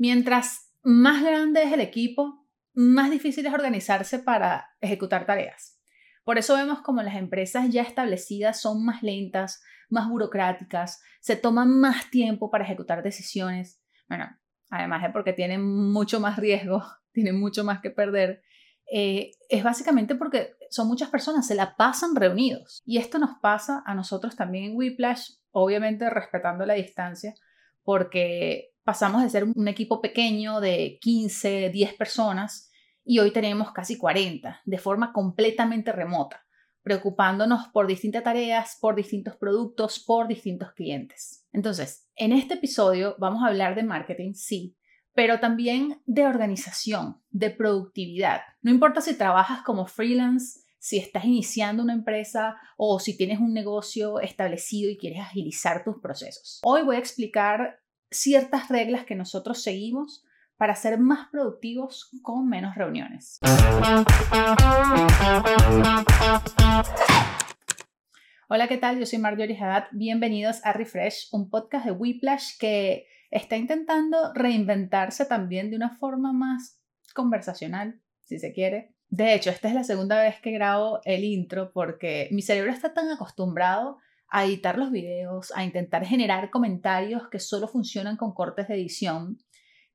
Mientras más grande es el equipo, más difícil es organizarse para ejecutar tareas. Por eso vemos como las empresas ya establecidas son más lentas, más burocráticas, se toman más tiempo para ejecutar decisiones. Bueno, además de porque tienen mucho más riesgo, tienen mucho más que perder, eh, es básicamente porque son muchas personas, se la pasan reunidos. Y esto nos pasa a nosotros también en Whiplash, obviamente respetando la distancia, porque pasamos de ser un equipo pequeño de 15, 10 personas y hoy tenemos casi 40 de forma completamente remota, preocupándonos por distintas tareas, por distintos productos, por distintos clientes. Entonces, en este episodio vamos a hablar de marketing, sí, pero también de organización, de productividad. No importa si trabajas como freelance, si estás iniciando una empresa o si tienes un negocio establecido y quieres agilizar tus procesos. Hoy voy a explicar ciertas reglas que nosotros seguimos para ser más productivos con menos reuniones. Hola, ¿qué tal? Yo soy Marjorie Haddad. Bienvenidos a Refresh, un podcast de Whiplash que está intentando reinventarse también de una forma más conversacional, si se quiere, de hecho, esta es la segunda vez que grabo el intro porque mi cerebro está tan acostumbrado a editar los videos, a intentar generar comentarios que solo funcionan con cortes de edición,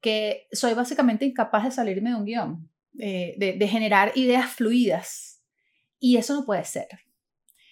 que soy básicamente incapaz de salirme de un guion, eh, de generar ideas fluidas. Y eso no puede ser.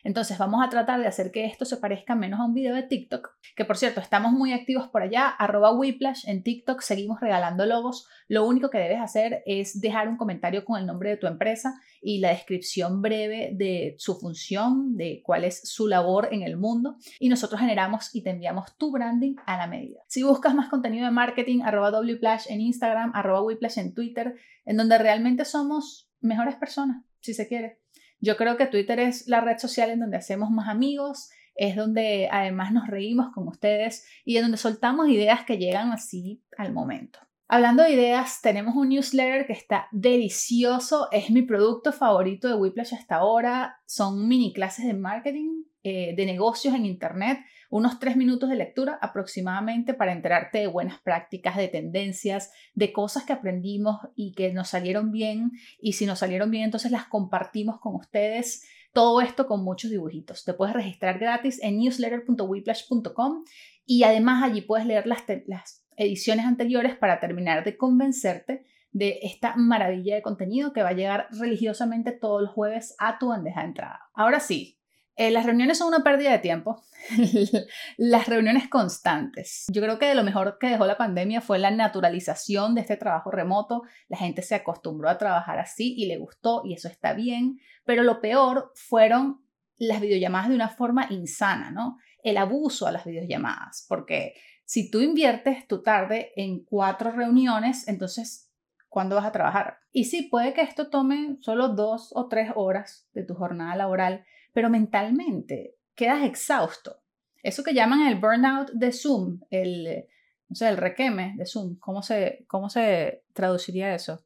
Entonces vamos a tratar de hacer que esto se parezca menos a un video de TikTok, que por cierto, estamos muy activos por allá, arroba Whiplash en TikTok, seguimos regalando logos. Lo único que debes hacer es dejar un comentario con el nombre de tu empresa y la descripción breve de su función, de cuál es su labor en el mundo y nosotros generamos y te enviamos tu branding a la medida. Si buscas más contenido de marketing, arroba Wplash en Instagram, arroba Whiplash en Twitter, en donde realmente somos mejores personas, si se quiere. Yo creo que Twitter es la red social en donde hacemos más amigos, es donde además nos reímos con ustedes y en donde soltamos ideas que llegan así al momento. Hablando de ideas, tenemos un newsletter que está delicioso, es mi producto favorito de Whiplash hasta ahora, son mini clases de marketing, eh, de negocios en Internet unos tres minutos de lectura aproximadamente para enterarte de buenas prácticas, de tendencias, de cosas que aprendimos y que nos salieron bien. Y si nos salieron bien, entonces las compartimos con ustedes. Todo esto con muchos dibujitos. Te puedes registrar gratis en newsletter.whiplash.com y además allí puedes leer las, las ediciones anteriores para terminar de convencerte de esta maravilla de contenido que va a llegar religiosamente todos los jueves a tu bandeja de entrada. Ahora sí, eh, las reuniones son una pérdida de tiempo, las reuniones constantes. Yo creo que de lo mejor que dejó la pandemia fue la naturalización de este trabajo remoto. La gente se acostumbró a trabajar así y le gustó y eso está bien, pero lo peor fueron las videollamadas de una forma insana, ¿no? El abuso a las videollamadas, porque si tú inviertes tu tarde en cuatro reuniones, entonces, ¿cuándo vas a trabajar? Y sí, puede que esto tome solo dos o tres horas de tu jornada laboral, pero mentalmente quedas exhausto. Eso que llaman el burnout de Zoom, el, no sé, el requeme de Zoom, ¿cómo se, cómo se traduciría eso?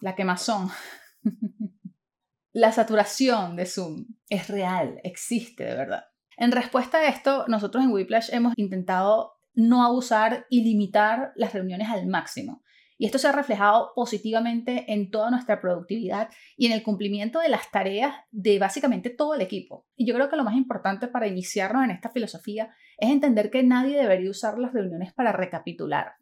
La quemazón. La saturación de Zoom es real, existe de verdad. En respuesta a esto, nosotros en Whiplash hemos intentado no abusar y limitar las reuniones al máximo. Y esto se ha reflejado positivamente en toda nuestra productividad y en el cumplimiento de las tareas de básicamente todo el equipo. Y yo creo que lo más importante para iniciarnos en esta filosofía es entender que nadie debería usar las reuniones para recapitular.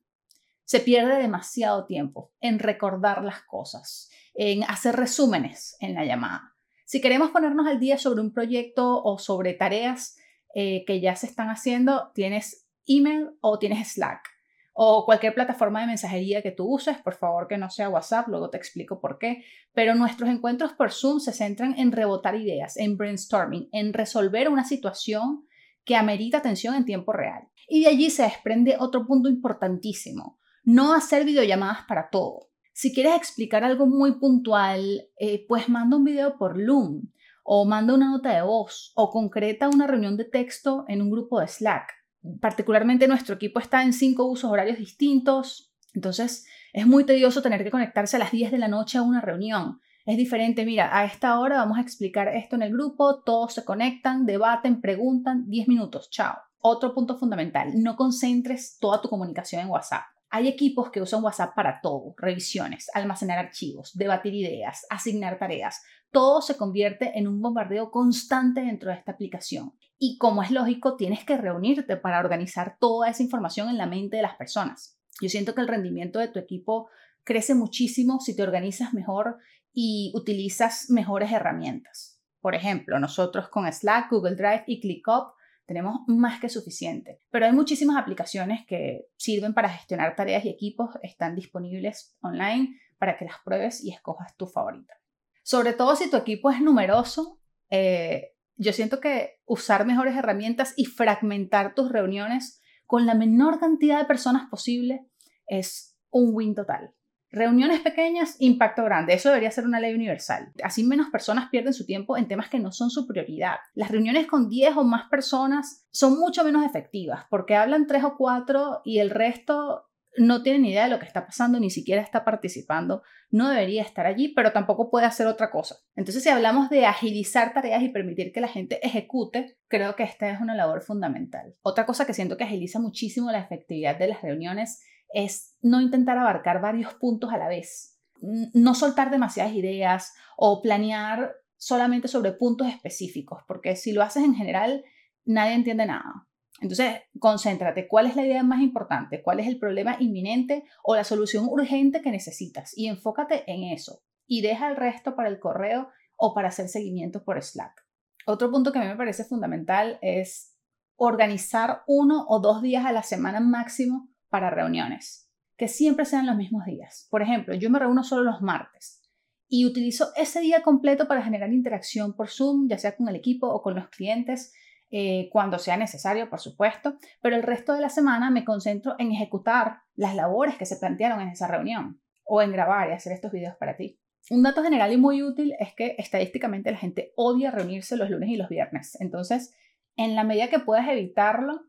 Se pierde demasiado tiempo en recordar las cosas, en hacer resúmenes en la llamada. Si queremos ponernos al día sobre un proyecto o sobre tareas eh, que ya se están haciendo, tienes email o tienes Slack o cualquier plataforma de mensajería que tú uses, por favor que no sea WhatsApp, luego te explico por qué, pero nuestros encuentros por Zoom se centran en rebotar ideas, en brainstorming, en resolver una situación que amerita atención en tiempo real. Y de allí se desprende otro punto importantísimo, no hacer videollamadas para todo. Si quieres explicar algo muy puntual, eh, pues manda un video por Loom o manda una nota de voz o concreta una reunión de texto en un grupo de Slack particularmente nuestro equipo está en cinco usos horarios distintos, entonces es muy tedioso tener que conectarse a las 10 de la noche a una reunión. Es diferente, mira, a esta hora vamos a explicar esto en el grupo, todos se conectan, debaten, preguntan, 10 minutos, chao. Otro punto fundamental, no concentres toda tu comunicación en WhatsApp. Hay equipos que usan WhatsApp para todo, revisiones, almacenar archivos, debatir ideas, asignar tareas. Todo se convierte en un bombardeo constante dentro de esta aplicación. Y como es lógico, tienes que reunirte para organizar toda esa información en la mente de las personas. Yo siento que el rendimiento de tu equipo crece muchísimo si te organizas mejor y utilizas mejores herramientas. Por ejemplo, nosotros con Slack, Google Drive y ClickUp tenemos más que suficiente. Pero hay muchísimas aplicaciones que sirven para gestionar tareas y equipos, están disponibles online para que las pruebes y escojas tu favorita. Sobre todo si tu equipo es numeroso, eh, yo siento que usar mejores herramientas y fragmentar tus reuniones con la menor cantidad de personas posible es un win total. Reuniones pequeñas, impacto grande. Eso debería ser una ley universal. Así menos personas pierden su tiempo en temas que no son su prioridad. Las reuniones con 10 o más personas son mucho menos efectivas porque hablan 3 o 4 y el resto no tiene ni idea de lo que está pasando, ni siquiera está participando, no debería estar allí, pero tampoco puede hacer otra cosa. Entonces, si hablamos de agilizar tareas y permitir que la gente ejecute, creo que esta es una labor fundamental. Otra cosa que siento que agiliza muchísimo la efectividad de las reuniones es no intentar abarcar varios puntos a la vez, no soltar demasiadas ideas o planear solamente sobre puntos específicos, porque si lo haces en general, nadie entiende nada. Entonces, concéntrate, ¿cuál es la idea más importante? ¿Cuál es el problema inminente o la solución urgente que necesitas? Y enfócate en eso. Y deja el resto para el correo o para hacer seguimiento por Slack. Otro punto que a mí me parece fundamental es organizar uno o dos días a la semana máximo para reuniones, que siempre sean los mismos días. Por ejemplo, yo me reúno solo los martes y utilizo ese día completo para generar interacción por Zoom, ya sea con el equipo o con los clientes, eh, cuando sea necesario, por supuesto, pero el resto de la semana me concentro en ejecutar las labores que se plantearon en esa reunión o en grabar y hacer estos videos para ti. Un dato general y muy útil es que estadísticamente la gente odia reunirse los lunes y los viernes. Entonces, en la medida que puedas evitarlo,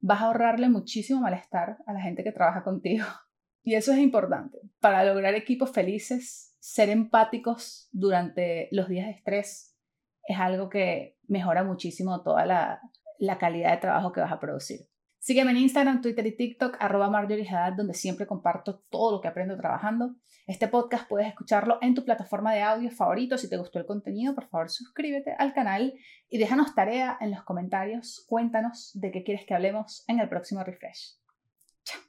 vas a ahorrarle muchísimo malestar a la gente que trabaja contigo. Y eso es importante. Para lograr equipos felices, ser empáticos durante los días de estrés es algo que mejora muchísimo toda la, la calidad de trabajo que vas a producir. Sígueme en Instagram, Twitter y TikTok, arroba Marjorie Haddad, donde siempre comparto todo lo que aprendo trabajando. Este podcast puedes escucharlo en tu plataforma de audio favorito. Si te gustó el contenido, por favor suscríbete al canal y déjanos tarea en los comentarios. Cuéntanos de qué quieres que hablemos en el próximo refresh. Chao.